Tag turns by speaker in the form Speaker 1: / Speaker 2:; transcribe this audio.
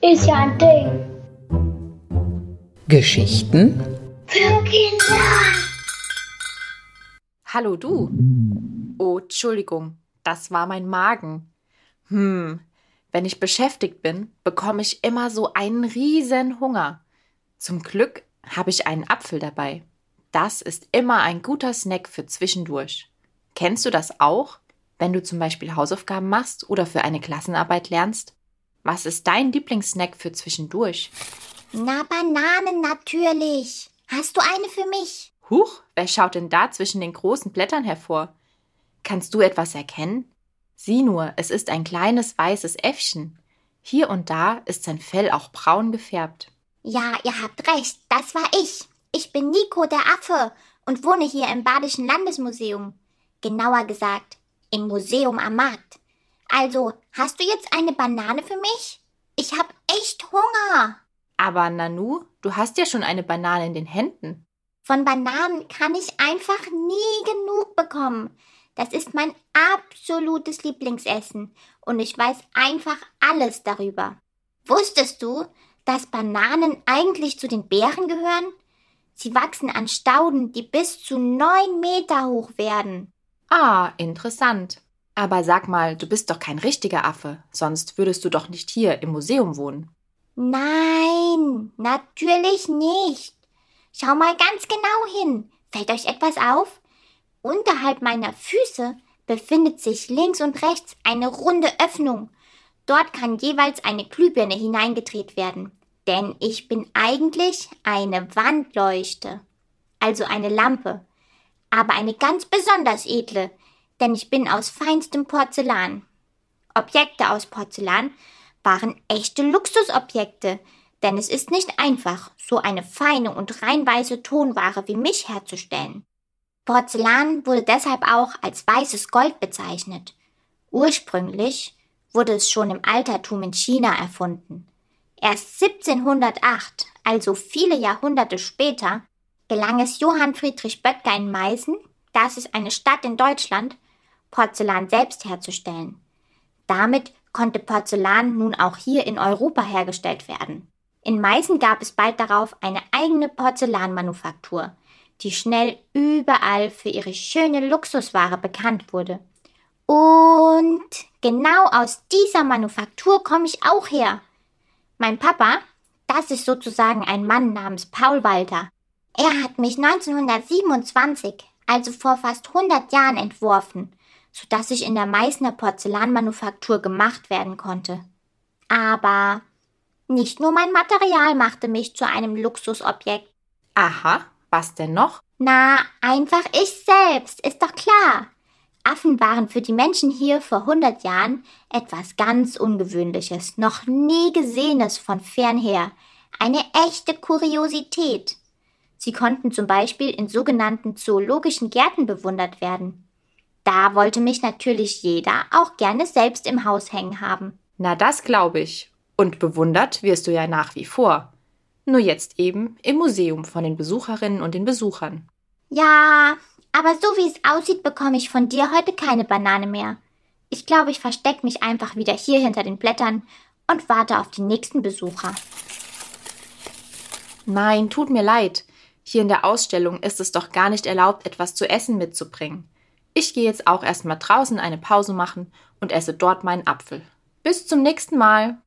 Speaker 1: Ist ja ein Ding.
Speaker 2: Geschichten
Speaker 1: Für Kinder.
Speaker 3: Hallo du. Oh, Entschuldigung, das war mein Magen. Hm, wenn ich beschäftigt bin, bekomme ich immer so einen riesen Hunger. Zum Glück habe ich einen Apfel dabei. Das ist immer ein guter Snack für zwischendurch. Kennst du das auch, wenn du zum Beispiel Hausaufgaben machst oder für eine Klassenarbeit lernst? Was ist dein Lieblingssnack für zwischendurch?
Speaker 4: Na, Bananen natürlich. Hast du eine für mich?
Speaker 3: Huch, wer schaut denn da zwischen den großen Blättern hervor? Kannst du etwas erkennen? Sieh nur, es ist ein kleines weißes Äffchen. Hier und da ist sein Fell auch braun gefärbt.
Speaker 4: Ja, ihr habt recht, das war ich. Ich bin Nico der Affe und wohne hier im Badischen Landesmuseum. Genauer gesagt, im Museum am Markt. Also, hast du jetzt eine Banane für mich? Ich hab echt Hunger.
Speaker 3: Aber Nanu, du hast ja schon eine Banane in den Händen.
Speaker 4: Von Bananen kann ich einfach nie genug bekommen. Das ist mein absolutes Lieblingsessen und ich weiß einfach alles darüber. Wusstest du, dass Bananen eigentlich zu den Beeren gehören? Sie wachsen an Stauden, die bis zu neun Meter hoch werden.
Speaker 3: Ah, interessant. Aber sag mal, du bist doch kein richtiger Affe, sonst würdest du doch nicht hier im Museum wohnen.
Speaker 4: Nein, natürlich nicht. Schau mal ganz genau hin. Fällt euch etwas auf? Unterhalb meiner Füße befindet sich links und rechts eine runde Öffnung. Dort kann jeweils eine Glühbirne hineingedreht werden. Denn ich bin eigentlich eine Wandleuchte. Also eine Lampe. Aber eine ganz besonders edle, denn ich bin aus feinstem Porzellan. Objekte aus Porzellan waren echte Luxusobjekte, denn es ist nicht einfach, so eine feine und rein weiße Tonware wie mich herzustellen. Porzellan wurde deshalb auch als weißes Gold bezeichnet. Ursprünglich wurde es schon im Altertum in China erfunden. Erst 1708, also viele Jahrhunderte später, gelang es Johann Friedrich Böttger in Meißen, das ist eine Stadt in Deutschland, Porzellan selbst herzustellen. Damit konnte Porzellan nun auch hier in Europa hergestellt werden. In Meißen gab es bald darauf eine eigene Porzellanmanufaktur, die schnell überall für ihre schöne Luxusware bekannt wurde. Und genau aus dieser Manufaktur komme ich auch her. Mein Papa, das ist sozusagen ein Mann namens Paul Walter. Er hat mich 1927, also vor fast 100 Jahren, entworfen, sodass ich in der Meißner Porzellanmanufaktur gemacht werden konnte. Aber nicht nur mein Material machte mich zu einem Luxusobjekt.
Speaker 3: Aha, was denn noch?
Speaker 4: Na, einfach ich selbst, ist doch klar. Affen waren für die Menschen hier vor 100 Jahren etwas ganz Ungewöhnliches, noch nie Gesehenes von fernher, eine echte Kuriosität. Sie konnten zum Beispiel in sogenannten zoologischen Gärten bewundert werden. Da wollte mich natürlich jeder auch gerne selbst im Haus hängen haben.
Speaker 3: Na, das glaube ich. Und bewundert wirst du ja nach wie vor. Nur jetzt eben im Museum von den Besucherinnen und den Besuchern.
Speaker 4: Ja, aber so wie es aussieht, bekomme ich von dir heute keine Banane mehr. Ich glaube, ich verstecke mich einfach wieder hier hinter den Blättern und warte auf die nächsten Besucher.
Speaker 3: Nein, tut mir leid. Hier in der Ausstellung ist es doch gar nicht erlaubt, etwas zu essen mitzubringen. Ich gehe jetzt auch erstmal draußen eine Pause machen und esse dort meinen Apfel. Bis zum nächsten Mal.